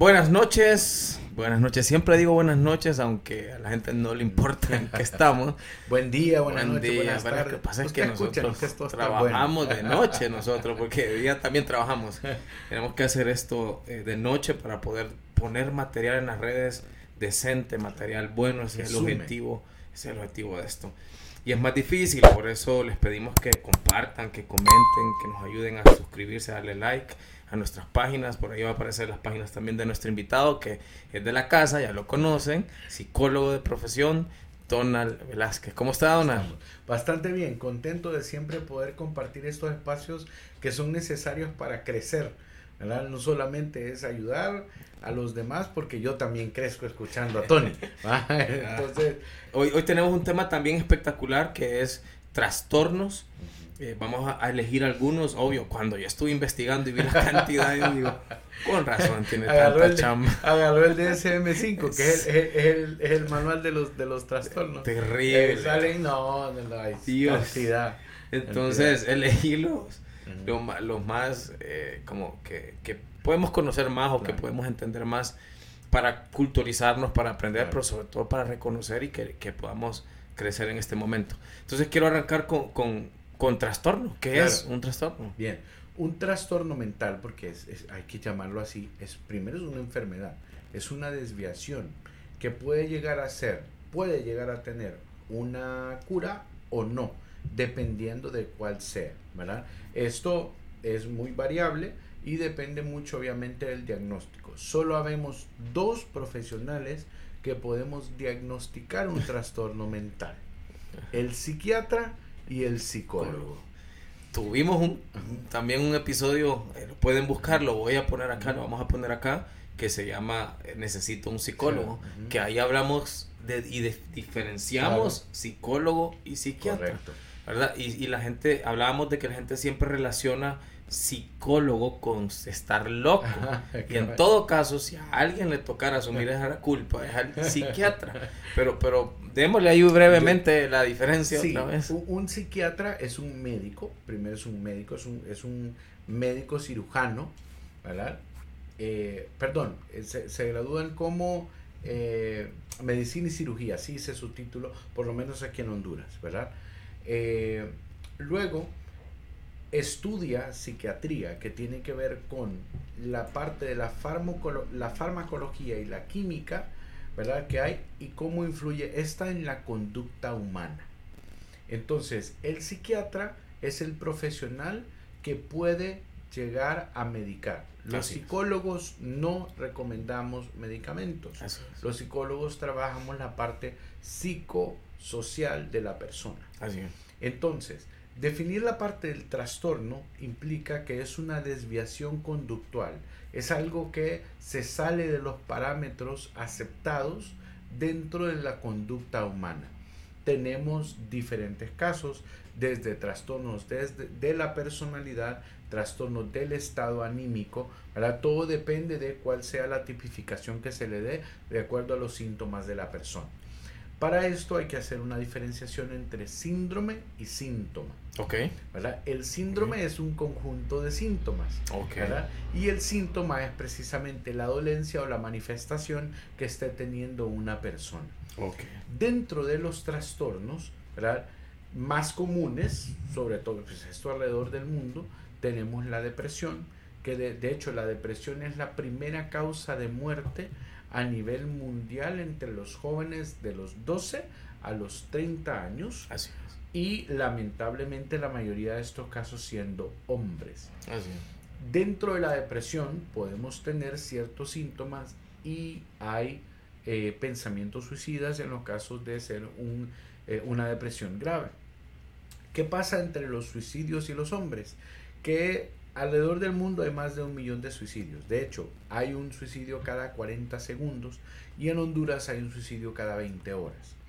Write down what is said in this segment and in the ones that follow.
Buenas noches, buenas noches. Siempre digo buenas noches, aunque a la gente no le importa en qué estamos. Buen día, buenas Buen noches, día. buenas. Lo que pasa es que nosotros que trabajamos bueno. de noche nosotros, porque de día también trabajamos. Tenemos que hacer esto eh, de noche para poder poner material en las redes decente, material bueno, ese es el objetivo, ese es el objetivo de esto. Y es más difícil, por eso les pedimos que compartan, que comenten, que nos ayuden a suscribirse, a darle like a nuestras páginas. Por ahí va a aparecer las páginas también de nuestro invitado, que es de la casa, ya lo conocen, psicólogo de profesión, Donald Velázquez. ¿Cómo está, Donald? Bastante bien, contento de siempre poder compartir estos espacios que son necesarios para crecer. ¿verdad? No solamente es ayudar a los demás, porque yo también crezco escuchando a Tony. ¿va? Entonces, Hoy, hoy tenemos un tema también espectacular que es trastornos. Eh, vamos a, elegir algunos, obvio, cuando yo estuve investigando y vi la cantidad, yo digo, con razón tiene agarró tanta el, chamba. agarró el DSM-5, que es el, es, es el, es el manual de los, de los trastornos. Terrible. Eh, salen, no, no, no, hay Dios. cantidad. Entonces, elegí los, más, eh, como que, que podemos conocer más o que podemos entender más para culturizarnos, para aprender, Claro. pero sobre todo para reconocer y que, que podamos crecer en este momento. Entonces, quiero arrancar con, con, con trastorno. ¿Qué Claro. es un trastorno? Bien, un trastorno mental, porque es, es- hay que llamarlo así, es primero es una enfermedad, es una desviación que puede llegar a ser, puede llegar a tener una cura o no, dependiendo de cuál sea, ¿verdad? Esto es muy variable y depende mucho obviamente del diagnóstico. Solo habemos dos profesionales que podemos diagnosticar un trastorno mental, el psiquiatra y el psicólogo. Tuvimos un, también un episodio, eh, pueden buscar, lo voy a poner acá, lo vamos a poner acá, que se llama eh, Necesito un psicólogo, que ahí hablamos de, y de- diferenciamos psicólogo y psiquiatra, Correcto. ¿verdad? Y, y la gente, hablábamos de que la gente siempre relaciona psicólogo con estar loco. Ajá, Y en todo caso, si a alguien le tocara asumir esa culpa, es al psiquiatra. Pero, pero démosle ahí brevemente la diferencia Sí, otra vez. un, un psiquiatra es un médico, primero es un médico, es un, es un médico cirujano, ¿verdad? Eh, perdón, eh, se, se gradúan como eh, medicina y cirugía, así dice su título, por lo menos aquí en Honduras, ¿verdad? Eh, luego estudia psiquiatría, que tiene que ver con la parte de la, la farmacología y la química, ¿verdad? Que hay y cómo influye esta en la conducta humana. Entonces, el psiquiatra es el profesional que puede llegar a medicar. Los Así es. psicólogos no recomendamos medicamentos. Los psicólogos trabajamos la parte psicosocial de la persona. Así es. Entonces, definir la parte del trastorno implica que es una desviación conductual. Es algo que se sale de los parámetros aceptados dentro de la conducta humana. Tenemos diferentes casos, desde trastornos de la personalidad, trastornos del estado anímico, ¿verdad? Todo depende de cuál sea la tipificación que se le dé de acuerdo a los síntomas de la persona. Para esto hay que hacer una diferenciación entre síndrome y síntoma. Ok. ¿verdad? El síndrome es un conjunto de síntomas. Ok. ¿verdad? Y el síntoma es precisamente la dolencia o la manifestación que esté teniendo una persona. Ok. Dentro de los trastornos ¿verdad? más comunes, sobre todo pues, esto alrededor del mundo, tenemos la depresión, que de, de hecho la depresión es la primera causa de muerte a nivel mundial entre los jóvenes de los 12 a los 30 años Así y lamentablemente la mayoría de estos casos siendo hombres. es. Así es. Dentro de la depresión podemos tener ciertos síntomas y hay eh, pensamientos suicidas en los casos de ser un, eh, una depresión grave. ¿Qué pasa entre los suicidios y los hombres? Que alrededor del mundo hay más de un millón de suicidios. De hecho, hay un suicidio cada 40 segundos y en Honduras hay un suicidio cada 20 horas.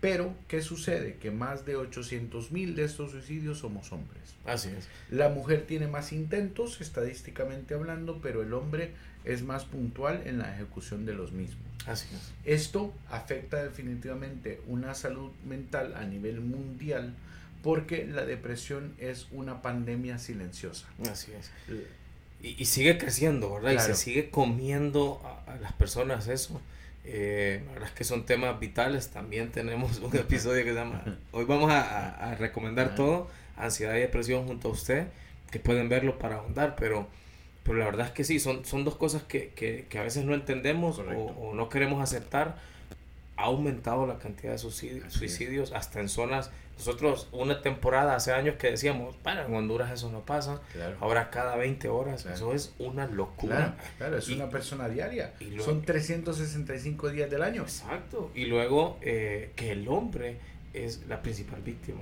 Pero, ¿qué sucede? Que más de 800 mil de estos suicidios somos hombres. Así es. La mujer tiene más intentos, estadísticamente hablando, pero el hombre es más puntual en la ejecución de los mismos. Así es. Esto afecta definitivamente una salud mental a nivel mundial porque la depresión es una pandemia silenciosa. Así es. y, sigue creciendo, ¿verdad? Y se sigue comiendo a, las personas eso. Eh, la verdad es que son temas vitales. También tenemos un episodio que se llama. Hoy vamos a, recomendar todo: ansiedad y depresión junto a usted, que pueden verlo para ahondar, pero. Pero la verdad es que sí, son, son dos cosas que, que, que a veces no entendemos o, o, no queremos aceptar. Ha aumentado la cantidad de suicidios, suicidios hasta en zonas nosotros una temporada hace años que decíamos, bueno, en Honduras eso no pasa, ahora cada 20 horas, eso es una locura. Claro, es una persona diaria, son 365 días del año. Exacto, y luego eh, que el hombre es la principal víctima.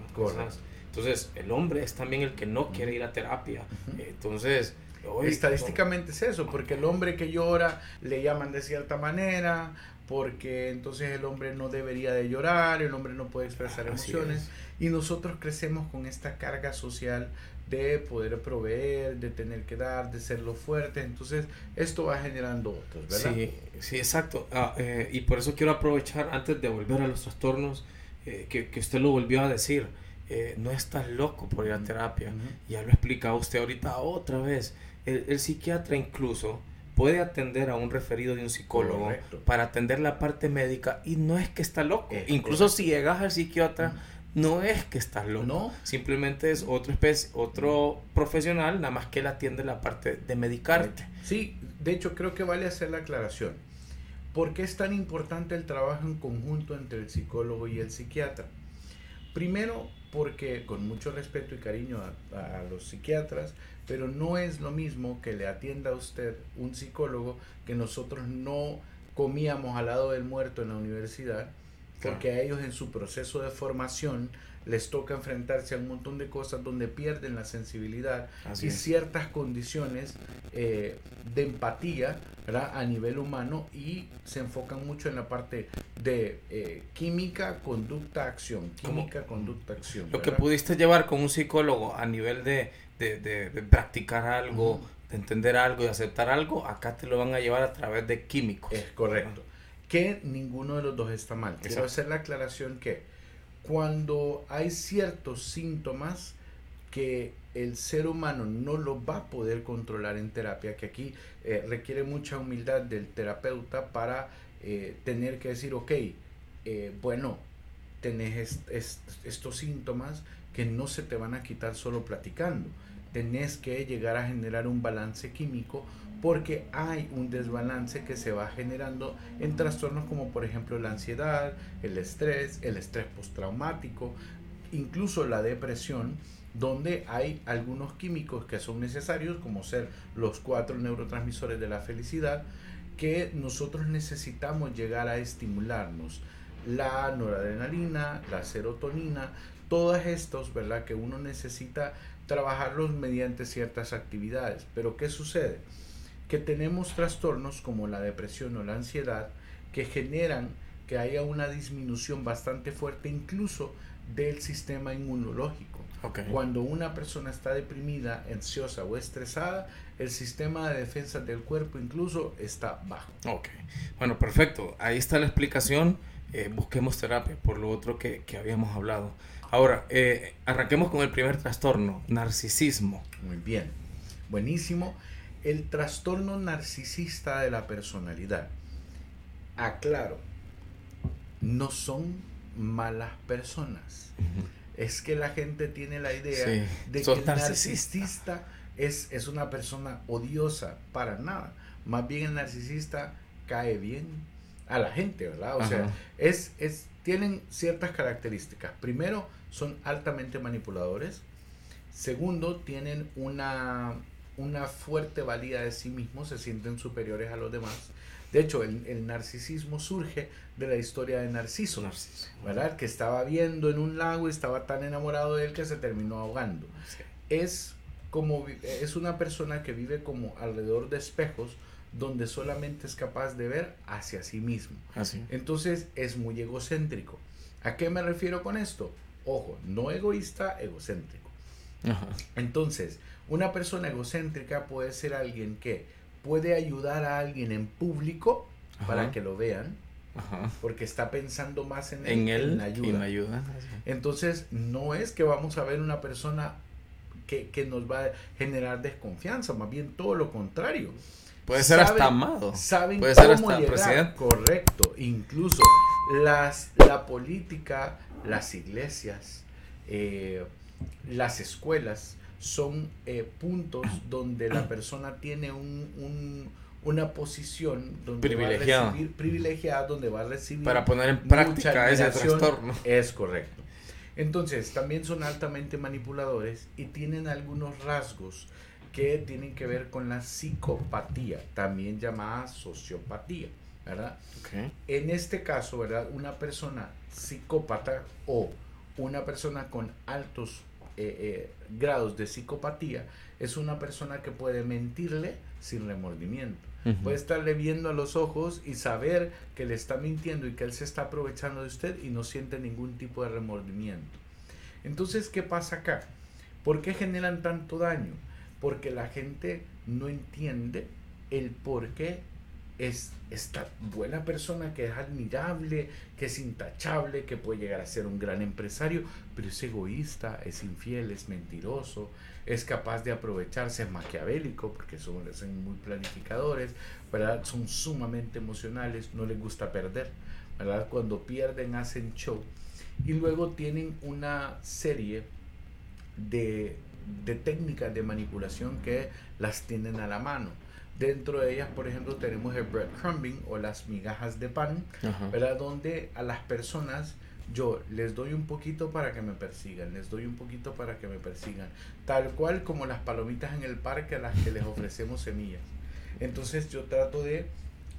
Entonces, el hombre es también el que no quiere ir a terapia. Entonces, Estadísticamente es eso, porque el hombre que llora le llaman de cierta manera, porque entonces el hombre no debería de llorar, el hombre no puede expresar emociones. y nosotros crecemos con esta carga social de poder proveer, de tener que dar, de ser lo fuerte, entonces esto va generando otros, ¿verdad? Sí, sí, exacto. Ah, eh, y por eso quiero aprovechar antes de volver a los trastornos, eh, que, que, usted lo volvió a decir, eh, no estás loco por ir a terapia, ya lo explica usted ahorita otra vez, el, el psiquiatra incluso puede atender a un referido de un psicólogo para atender la parte médica y no es que está loco. Incluso si llegas al psiquiatra, no es que estás loco. No. Simplemente es otro, especie, otro profesional, nada más que él atiende la parte de medicarte. Sí, de hecho creo que vale hacer la aclaración. ¿Por qué es tan importante el trabajo en conjunto entre el psicólogo y el psiquiatra? Primero, porque con mucho respeto y cariño a, los psiquiatras, pero no es lo mismo que le atienda a usted un psicólogo que nosotros no comíamos al lado del muerto en la universidad, porque a ellos en su proceso de formación les toca enfrentarse a un montón de cosas donde pierden la sensibilidad y ciertas condiciones eh, de empatía a nivel humano y se enfocan mucho en la parte de eh, química, conducta, acción. Química, conducta, acción. Lo que pudiste llevar con un psicólogo a nivel de, de, practicar algo, de entender algo y aceptar algo, acá te lo van a llevar a través de químicos. Es correcto. Que ninguno de los dos está mal. Quiero hacer la aclaración que cuando hay ciertos síntomas que el ser humano no lo va a poder controlar en terapia, que aquí eh, requiere mucha humildad del terapeuta para eh, tener que decir, ok, eh, bueno, tenés estos síntomas que no se te van a quitar solo platicando. Tenés que llegar a generar un balance químico porque hay un desbalance que se va generando en trastornos como por ejemplo la ansiedad, el estrés, el estrés postraumático, incluso la depresión, donde hay algunos químicos que son necesarios, como ser los cuatro neurotransmisores de la felicidad, que nosotros necesitamos llegar a estimularnos. La noradrenalina, la serotonina, todos estos, ¿verdad? Que uno necesita trabajarlos mediante ciertas actividades. Pero ¿qué sucede? Que tenemos trastornos como la depresión o la ansiedad que generan que haya una disminución bastante fuerte incluso del sistema inmunológico. Cuando una persona está deprimida, ansiosa o estresada, el sistema de defensa del cuerpo incluso está bajo. Ok, bueno, perfecto. Ahí está la explicación. Eh, busquemos terapia por lo otro que, habíamos hablado. Ahora, eh, arranquemos con el primer trastorno, narcisismo. Muy bien, buenísimo el trastorno narcisista de la personalidad. Aclaro, no son malas personas. Es que la gente tiene la idea de que el narcisista es, es una persona odiosa, para nada. Más bien el narcisista cae bien a la gente, ¿verdad? O sea, es, es, tienen ciertas características. Primero, son altamente manipuladores. Segundo, tienen una una fuerte valía de sí mismos, se sienten superiores a los demás. De hecho, el, narcisismo surge de la historia de Narciso, ¿verdad? Que estaba viendo en un lago y estaba tan enamorado de él que se terminó ahogando. Es como es una persona que vive como alrededor de espejos donde solamente es capaz de ver hacia sí mismo. Así. Entonces es muy egocéntrico. ¿A qué me refiero con esto? Ojo, no egoísta, egocéntrico. Entonces, una persona egocéntrica puede ser alguien que puede ayudar a alguien en público para que lo vean, porque está pensando más en, él, en, ayuda. Entonces, no es que vamos a ver una persona que, nos va a generar desconfianza, más bien todo lo contrario. Puede ser hasta amado. Saben Puede cómo ser hasta llegar. presidente. Correcto. Incluso las, la política, las iglesias, eh, las escuelas son eh, puntos donde la persona tiene un, una posición donde privilegiada. va a recibir, privilegiada, donde va a recibir para poner en práctica ese trastorno. Es correcto. Entonces, también son altamente manipuladores y tienen algunos rasgos que tienen que ver con la psicopatía, también llamada sociopatía, ¿verdad? En este caso, ¿verdad? Una persona psicópata o una persona con altos eh, eh, grados de psicopatía es una persona que puede mentirle sin remordimiento. Puede estarle viendo a los ojos y saber que le está mintiendo y que él se está aprovechando de usted y no siente ningún tipo de remordimiento. Entonces, ¿qué pasa acá? ¿Por qué generan tanto daño? Porque la gente no entiende el por qué es esta buena persona que es admirable, que es intachable, que puede llegar a ser un gran empresario, pero es egoísta, es infiel, es mentiroso, es capaz de aprovecharse, es maquiavélico, porque son, muy planificadores, ¿verdad? son sumamente emocionales, no les gusta perder, ¿verdad? cuando pierden hacen show y luego tienen una serie de, de técnicas de manipulación que las tienen a la mano Dentro de ellas, por ejemplo, tenemos el breadcrumbing o las migajas de pan, ¿verdad? Donde a las personas yo les doy un poquito para que me persigan, les doy un poquito para que me persigan, tal cual como las palomitas en el parque a las que les ofrecemos semillas. Entonces yo trato de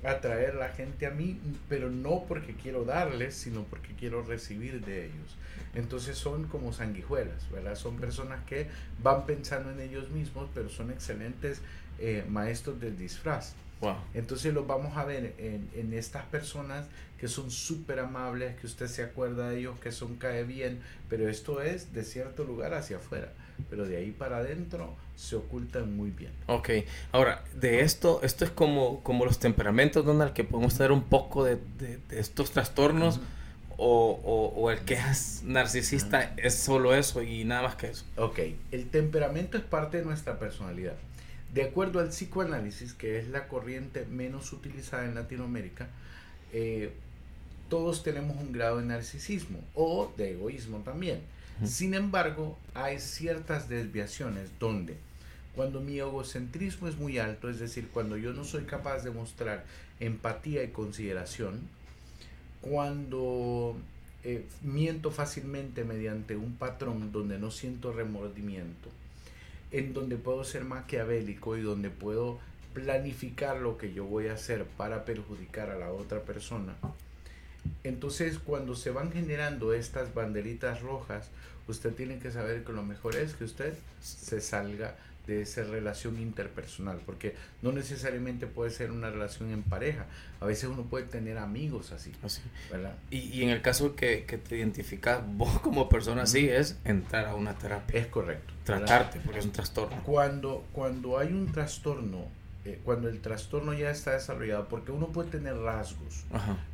atraer la gente a mí, pero no porque quiero darles, sino porque quiero recibir de ellos. Entonces son como sanguijuelas, ¿verdad? Son personas que van pensando en ellos mismos, pero son excelentes eh, maestros del disfraz. Entonces los vamos a ver en, en estas personas que son súper amables, que usted se acuerda de ellos, que son cae bien, pero esto es de cierto lugar hacia afuera, pero de ahí para adentro se ocultan muy bien. Ok, ahora, de esto, esto es como, como los temperamentos, Donald, que podemos tener un poco de, de, estos trastornos. O, o, el que es narcisista es solo eso y nada más que eso. Ok, el temperamento es parte de nuestra personalidad. De acuerdo al psicoanálisis, que es la corriente menos utilizada en Latinoamérica, eh, todos tenemos un grado de narcisismo o de egoísmo también. Sin embargo, hay ciertas desviaciones donde cuando mi egocentrismo es muy alto, es decir, cuando yo no soy capaz de mostrar empatía y consideración, cuando eh, miento fácilmente mediante un patrón donde no siento remordimiento, en donde puedo ser maquiavélico y donde puedo planificar lo que yo voy a hacer para perjudicar a la otra persona. Entonces, cuando se van generando estas banderitas rojas, usted tiene que saber que lo mejor es que usted se salga de esa relación interpersonal, porque no necesariamente puede ser una relación en pareja, a veces uno puede tener amigos así. así. Y, y, en el caso que, que te identificas vos como persona así, es entrar a una terapia. Es correcto. Tratarte, porque es un trastorno. Cuando, cuando hay un trastorno, eh, cuando el trastorno ya está desarrollado, porque uno puede tener rasgos,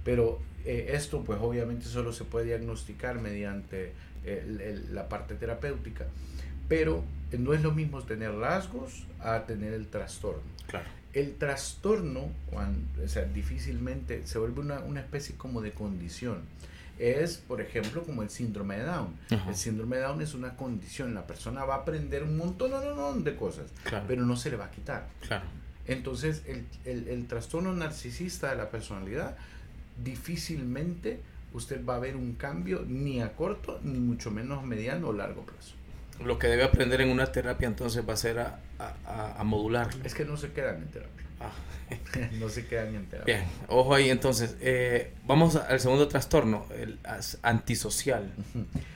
pero eh, esto pues obviamente solo se puede diagnosticar mediante la parte terapéutica pero no es lo mismo tener rasgos a tener el trastorno. Claro. El trastorno, cuando, o sea, difícilmente se vuelve una, una, especie como de condición. Es, por ejemplo, como el síndrome de Down. El síndrome de Down es una condición. La persona va a aprender un montón, no, no, no, de cosas, pero no se le va a quitar. Claro. Entonces, el, el, el trastorno narcisista de la personalidad difícilmente usted va a ver un cambio ni a corto, ni mucho menos mediano o largo plazo lo que debe aprender en una terapia entonces va a ser a, a, modular. Es que no se quedan en terapia. Ah. no se quedan en terapia. Bien, ojo ahí entonces. Eh, vamos al segundo trastorno, el antisocial.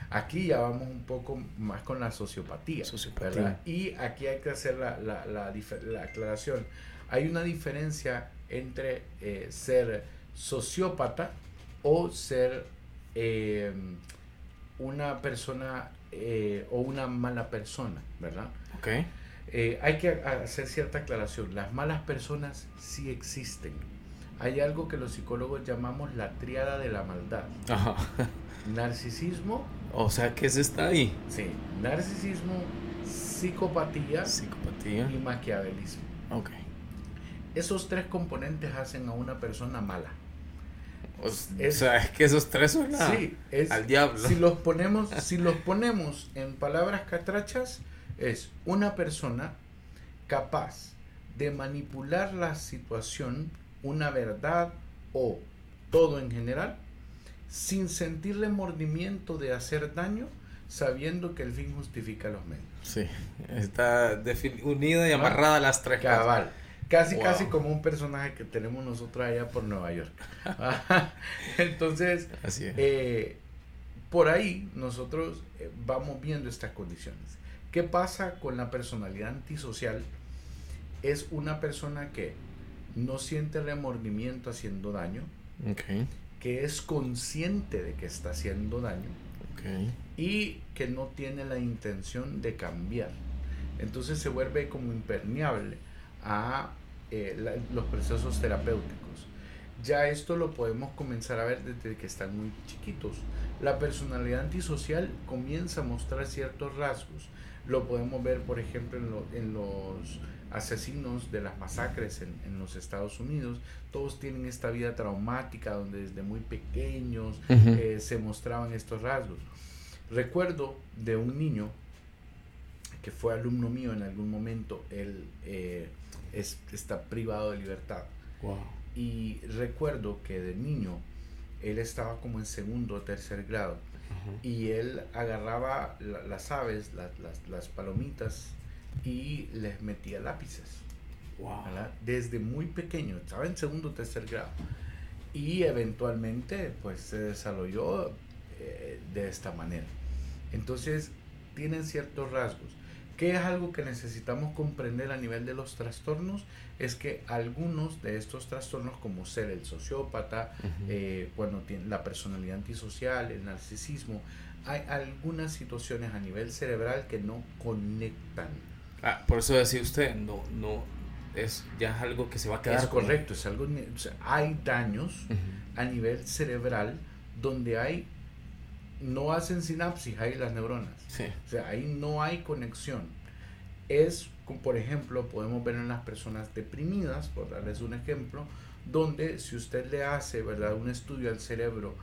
Aquí ya vamos un poco más con la sociopatía. sociopatía. Y aquí hay que hacer la, la, la, la, aclaración. Hay una diferencia entre eh, ser sociópata o ser eh, una persona o una mala persona, ¿verdad? Ok. Eh, hay que hacer cierta aclaración. Las malas personas sí existen. Hay algo que los psicólogos llamamos la triada de la maldad. Ajá. Narcisismo. O sea, ¿qué se está ahí? Sí. Narcisismo, psicopatía, Psicopatía. y maquiavelismo. Ok. Esos tres componentes hacen a una persona mala. O, Es- o sea, es que esos tres son la- Sí, es, al diablo. Si los ponemos, si los ponemos en palabras catrachas, es una persona capaz de manipular la situación, una verdad o todo en general, sin sentir remordimiento de hacer daño, sabiendo que el fin justifica los medios. Sí, está unida y amarrada a las tres cosas. Cabal. Casi, Wow. casi como un personaje que tenemos nosotros allá por Nueva York. Entonces, Así es. eh, por ahí nosotros eh, vamos viendo estas condiciones. ¿Qué pasa con la personalidad antisocial? Es una persona que no siente remordimiento haciendo daño, que es consciente de que está haciendo daño ok. y que no tiene la intención de cambiar. Entonces se vuelve como impermeable a eh, la- los procesos terapéuticos. Ya esto lo podemos comenzar a ver desde que están muy chiquitos. La personalidad antisocial comienza a mostrar ciertos rasgos. Lo podemos ver, por ejemplo, en, lo- en los asesinos de las masacres en, en los Estados Unidos. Todos tienen esta vida traumática donde desde muy pequeños eh, se mostraban estos rasgos. Recuerdo de un niño que fue alumno mío en algún momento, él eh, es- está privado de libertad. Wow. Y recuerdo que de niño él estaba como en segundo o tercer grado Y él agarraba la- las aves, la- las, las palomitas y les metía lápices. Desde muy pequeño, estaba en segundo o tercer grado. Y eventualmente pues se desarrolló eh, de esta manera. Entonces tienen ciertos rasgos. ¿Qué es algo que necesitamos comprender a nivel de los trastornos? Es que algunos de estos trastornos, como ser el sociópata, Ujú. eh, cuando tiene la personalidad antisocial, el narcisismo, hay algunas situaciones a nivel cerebral que no conectan. Ah, por eso decía usted, no, no, es ya es algo que se va a quedar Es con- correcto, es algo, ne- o sea, hay daños a nivel cerebral donde hay, no hacen sinapsis ahí las neuronas, Sí. o sea, ahí no hay conexión. Es, como por ejemplo, podemos ver en las personas deprimidas, por darles un ejemplo, donde si usted le hace, ¿verdad?, un estudio al cerebro,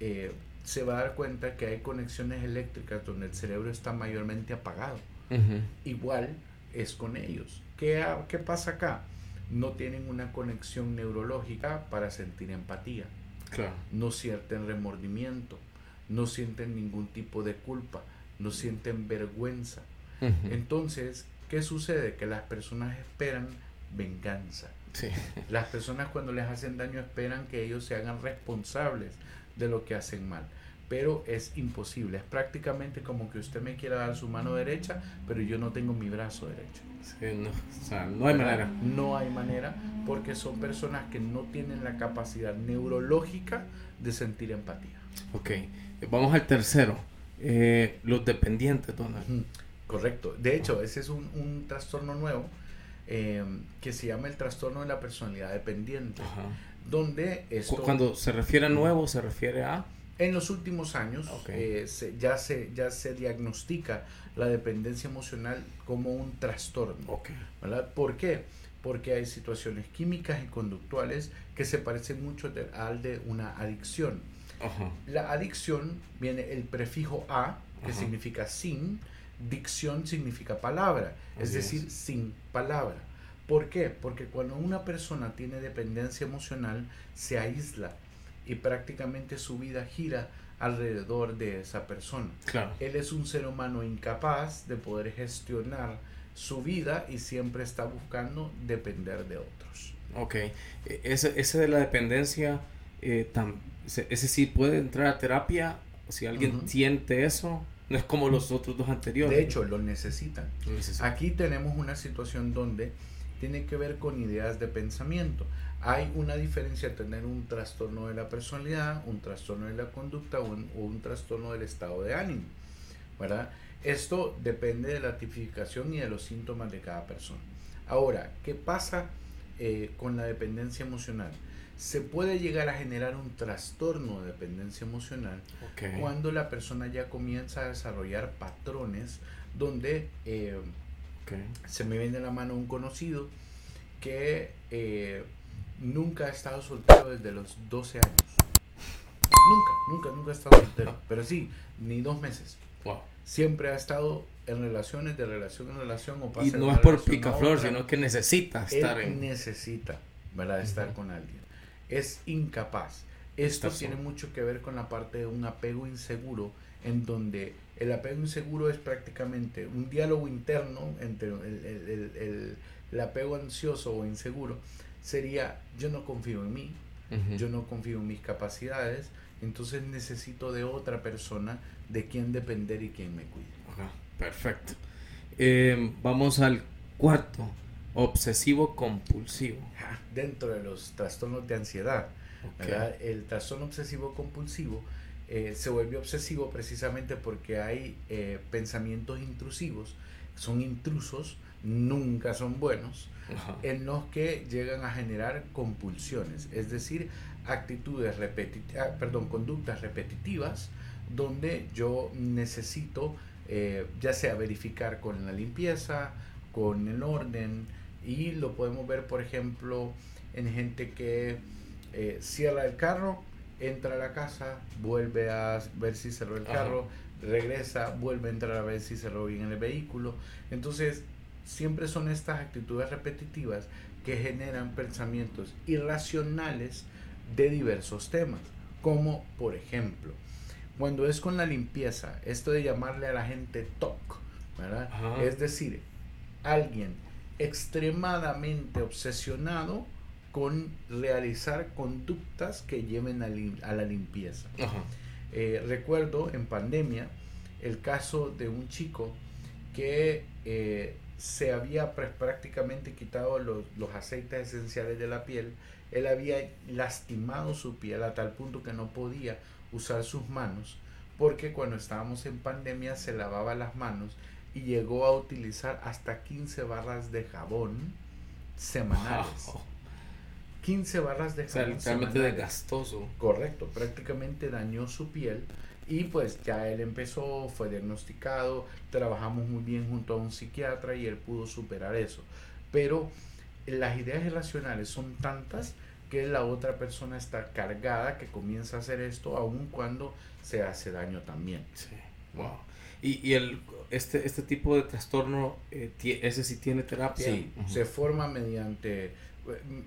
eh, se va a dar cuenta que hay conexiones eléctricas donde el cerebro está mayormente apagado igual es con ellos. ¿Qué, qué pasa acá? No tienen una conexión neurológica para sentir empatía, Claro. no sienten remordimiento, no sienten ningún tipo de culpa, no sienten vergüenza. Entonces, ¿qué sucede? Que las personas esperan venganza. Sí. Las personas cuando les hacen daño esperan que ellos se hagan responsables de lo que hacen mal. Pero es imposible. Es prácticamente como que usted me quiera dar su mano derecha, pero yo no tengo mi brazo derecho. Sí, no, o sea, no hay manera. No hay manera porque son personas que no tienen la capacidad neurológica de sentir empatía. Ok, vamos al tercero. Eh, los dependientes, Donald. Correcto. De hecho, ese es un, un trastorno nuevo eh, que se llama el trastorno de la personalidad dependiente, Ajá. donde esto... Cuando se refiere a nuevo, se refiere a... En los últimos años eh, se- ya, se, ya se diagnostica la dependencia emocional como un trastorno. ¿Por qué? Porque hay situaciones químicas y conductuales que se parecen mucho de- al de una adicción. La adicción viene el prefijo a, que significa sin, dicción significa palabra, es decir, es. sin palabra. ¿Por qué? Porque cuando una persona tiene dependencia emocional, se aísla y prácticamente su vida gira alrededor de esa persona. Claro. Él es un ser humano incapaz de poder gestionar su vida y siempre está buscando depender de otros. Ok. E- Ese, ese de la dependencia, eh, tam- ese, ese sí puede entrar a terapia. Si alguien siente eso, no es como los otros dos anteriores. De hecho, lo necesitan. Lo. Aquí tenemos una situación donde tiene que ver con ideas de pensamiento. Hay una diferencia entre tener un trastorno de la personalidad, un trastorno de la conducta o un, o un trastorno del estado de ánimo. ¿verdad? Esto depende de la tipificación y de los síntomas de cada persona. Ahora, ¿qué pasa eh, con la dependencia emocional? Se puede llegar a generar un trastorno de dependencia emocional cuando la persona ya comienza a desarrollar patrones donde eh, se me viene a la mano un conocido que eh, nunca ha estado soltero desde los 12 años. Nunca, nunca, nunca ha estado soltero. Pero sí, ni dos meses. Siempre ha estado en relaciones, de relación en relación. O y no es por picaflor, sino que necesita estar en... necesita, ¿verdad? Estar con alguien. Es incapaz. Esto tiene mucho que ver con la parte de un apego inseguro, en donde el apego inseguro es prácticamente un diálogo interno entre el, el apego ansioso o inseguro. Sería, yo no confío en mí, yo no confío en mis capacidades, entonces necesito de otra persona de quien depender y quien me cuide. perfecto. Eh, vamos al cuarto, obsesivo compulsivo. Dentro de los trastornos de ansiedad, el trastorno obsesivo compulsivo eh, se vuelve obsesivo precisamente porque hay eh, pensamientos intrusivos, son intrusos, nunca son buenos, en los que llegan a generar compulsiones, es decir, actitudes repetitivas, ah, perdón, conductas repetitivas, donde yo necesito eh, ya sea verificar con la limpieza, con el orden, y lo podemos ver, por ejemplo, en gente que eh, cierra el carro, entra a la casa, vuelve a ver si cerró el carro, regresa, vuelve a entrar a ver si cerró bien el vehículo. Entonces, siempre son estas actitudes repetitivas que generan pensamientos irracionales de diversos temas, como por ejemplo, cuando es con la limpieza, esto de llamarle a la gente TOC, Es decir, alguien extremadamente obsesionado con realizar conductas que lleven a, la limpieza. Eh, recuerdo en pandemia el caso de un chico que eh, se había prácticamente quitado los, los, aceites esenciales de la piel, él había lastimado su piel a tal punto que no podía usar sus manos, porque cuando estábamos en pandemia se lavaba las manos y llegó a utilizar hasta 15 barras de jabón semanales. 15 barras de jabón. O sea, desgastoso. Correcto, prácticamente dañó su piel y pues ya él empezó, fue diagnosticado, trabajamos muy bien junto a un psiquiatra y él pudo superar eso. Pero las ideas irracionales son tantas que la otra persona está cargada que comienza a hacer esto aun cuando se hace daño también. Sí, wow. Y, y el, este, este tipo de trastorno, eh, ese sí tiene terapia. Sí, se forma mediante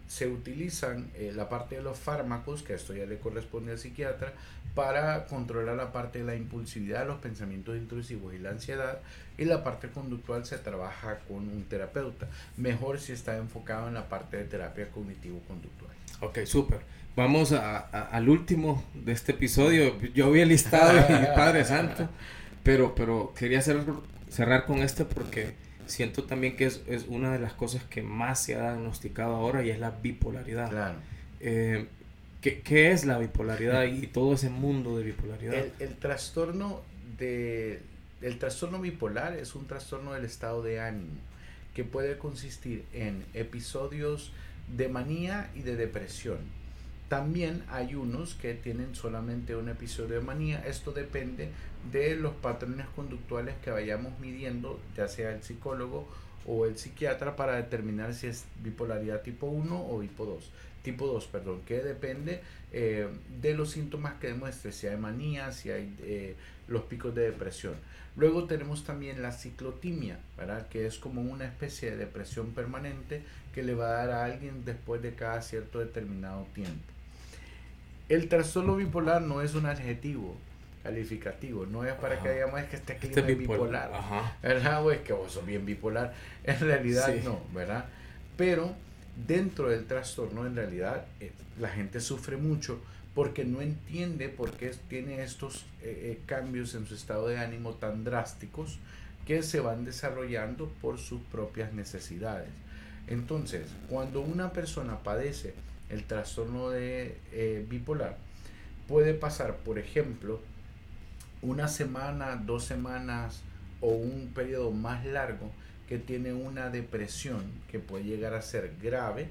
se utilizan eh, la parte de los fármacos, que a esto ya le corresponde al psiquiatra, para controlar la parte de la impulsividad, los pensamientos intrusivos y la ansiedad, y la parte conductual se trabaja con un terapeuta. Mejor si está enfocado en la parte de terapia cognitivo-conductual. Ok, súper. Vamos a, al último de este episodio. Yo había listado Padre Santo, pero, pero quería cerrar con este porque siento también que es, es, una de las cosas que más se ha diagnosticado ahora y es la bipolaridad. Claro. Eh, ¿qué, ¿qué, es la bipolaridad y todo ese mundo de bipolaridad? El, el, trastorno de el trastorno bipolar es un trastorno del estado de ánimo que puede consistir en episodios de manía y de depresión. También hay unos que tienen solamente un episodio de manía. Esto depende de los patrones conductuales que vayamos midiendo, ya sea el psicólogo o el psiquiatra, para determinar si es bipolaridad tipo 1 o tipo 2. Tipo 2, perdón, que depende eh, de los síntomas que demuestre, si hay manía, si hay eh, los picos de depresión. Luego tenemos también la ciclotimia, ¿verdad? que es como una especie de depresión permanente que le va a dar a alguien después de cada cierto determinado tiempo. El trastorno bipolar no es un adjetivo, calificativo. No es para que digamos es que este, este clima es bipolar. ¿Verdad? O es que vos sos bien bipolar. En realidad no, ¿verdad? Pero dentro del trastorno, en realidad, eh, la gente sufre mucho porque no entiende por qué tiene estos eh, eh, cambios en su estado de ánimo tan drásticos que se van desarrollando por sus propias necesidades. Entonces, cuando una persona padece el trastorno de bipolar, puede pasar, por ejemplo, una semana, dos semanas o un periodo más largo que tiene una depresión que puede llegar a ser grave,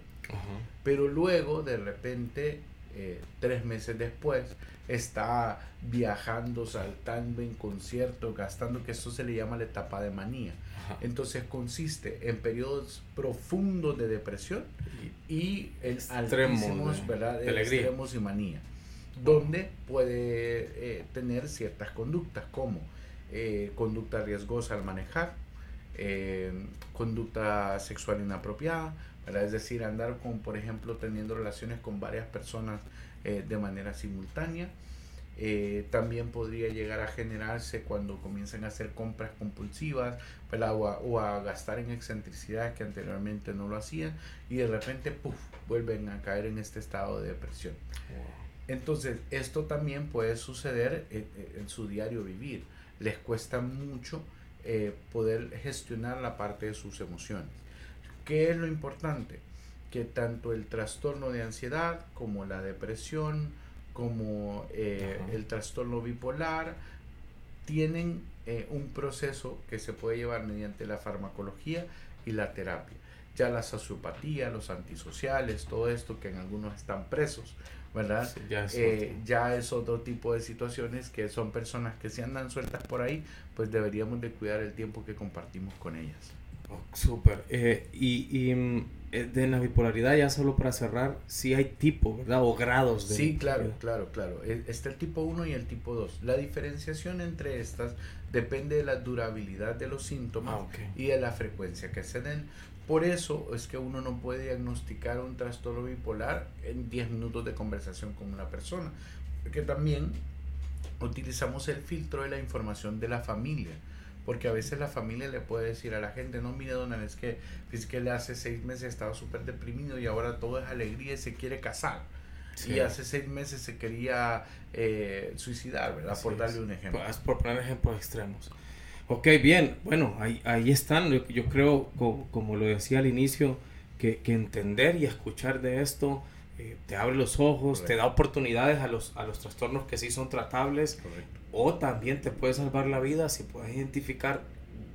pero luego de repente eh, tres meses después está viajando, saltando en conciertos, gastando, que esto se le llama la etapa de manía. Entonces consiste en periodos profundos de depresión y en altísimos ¿verdad? extremos y manía, donde puede eh, tener ciertas conductas como eh, conducta riesgosa al manejar, eh, conducta sexual inapropiada, es decir, andar con, por ejemplo, teniendo relaciones con varias personas de manera simultánea, eh, también podría llegar a generarse cuando comiencen a hacer compras compulsivas o a, gastar en excentricidades que anteriormente no lo hacían y de repente puff, vuelven a caer en este estado de depresión. Entonces, esto también puede suceder en, su diario vivir. Les cuesta mucho eh, poder gestionar la parte de sus emociones. ¿Qué es lo importante? Que tanto el trastorno de ansiedad como la depresión, como eh, el trastorno bipolar, tienen eh, un proceso que se puede llevar mediante la farmacología y la terapia. Ya la sociopatía, los antisociales, todo esto que en algunos están presos, ¿verdad? ya, es eh, ya, es otro tipo de situaciones que son personas que si andan sueltas por ahí, pues deberíamos de cuidar el tiempo que compartimos con ellas. Oh, súper. y, y mm, eh, de la bipolaridad, ya solo para cerrar, sí hay tipos, ¿verdad? O grados de... Sí, claro, claro, claro. Está el tipo 1 y el tipo 2. La diferenciación entre estas depende de la durabilidad de los síntomas ah, y de la frecuencia que se den. Por eso es que uno no puede diagnosticar un trastorno bipolar en 10 minutos de conversación con una persona. Porque también utilizamos el filtro de la información de la familia porque a veces la familia le puede decir a la gente, no, mire, Donald, es que, es que él hace seis meses estaba súper deprimido y ahora todo es alegría y se quiere casar. Y hace seis meses se quería eh, suicidar, ¿verdad? por darle un ejemplo. Pues, por poner ejemplos extremos. Ok, bien, bueno, ahí, ahí están. Yo, creo, como, lo decía al inicio, que, que entender y escuchar de esto eh, te abre los ojos, te da oportunidades a los, a los trastornos que sí son tratables. O también te puede salvar la vida si puedes identificar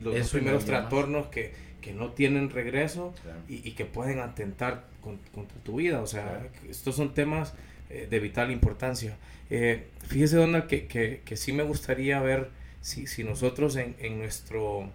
los primeros trastornos que, que, no tienen regreso y, y, que pueden atentar contra tu vida. O sea, estos son temas eh, de vital importancia. Eh, fíjese, Donald, que, que, que, sí me gustaría ver si, si nosotros en, en nuestro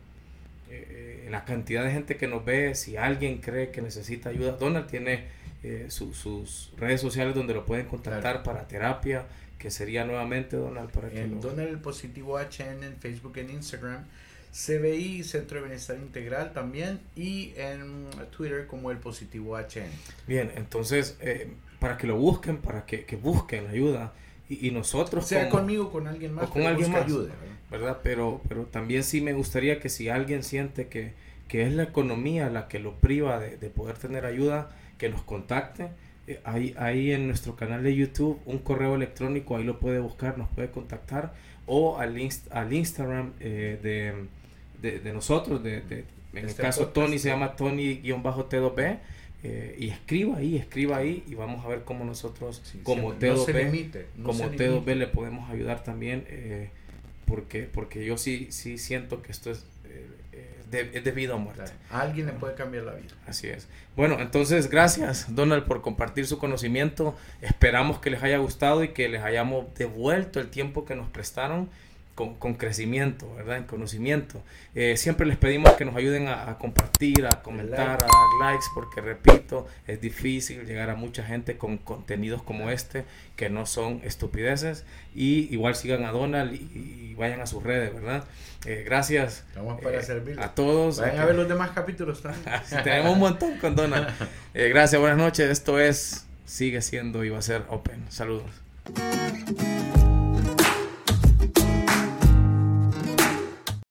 en la cantidad de gente que nos ve, si alguien cree que necesita ayuda, Donald tiene eh, sus redes sociales donde lo pueden contactar para terapia, que sería nuevamente Donald para que en Donald el Positivo HN en Facebook, en Instagram, CBI, Centro de Bienestar Integral también, y en Twitter como el Positivo HN. Bien, entonces, eh, para que lo busquen, para que, que busquen ayuda, y, y nosotros... Sea conmigo, con alguien más, con alguien más, ayuda, ¿verdad? Pero, pero también sí me gustaría que si alguien siente que, que es la economía la que lo priva de, de poder tener ayuda, que nos contacte. Eh, hay, ahí en nuestro canal de YouTube un correo electrónico, ahí lo puede buscar, nos puede contactar. O al, al Instagram eh, de, de, nosotros, de, de en el caso Tony se llama Tony-T2B. Eh, y escriba ahí, escriba ahí y vamos a ver cómo nosotros como T2B, como T2B le podemos ayudar también porque porque yo sí sí siento que esto es de, de vida o muerte. A alguien le puede cambiar la vida. Así es. Bueno, entonces gracias Donald por compartir su conocimiento. Esperamos que les haya gustado y que les hayamos devuelto el tiempo que nos prestaron con, con crecimiento, ¿verdad? En conocimiento. Eh, siempre les pedimos que nos ayuden a, compartir, a comentar, a dar likes, porque repito, es difícil llegar a mucha gente con contenidos como este, que no son estupideces. Y igual sigan a Donald y, vayan a sus redes, ¿verdad? Eh, gracias para eh, a todos. Vayan a ver los demás capítulos también. Tenemos un montón con Donald. gracias, buenas noches. Esto es, sigue siendo y va a ser Open. Saludos.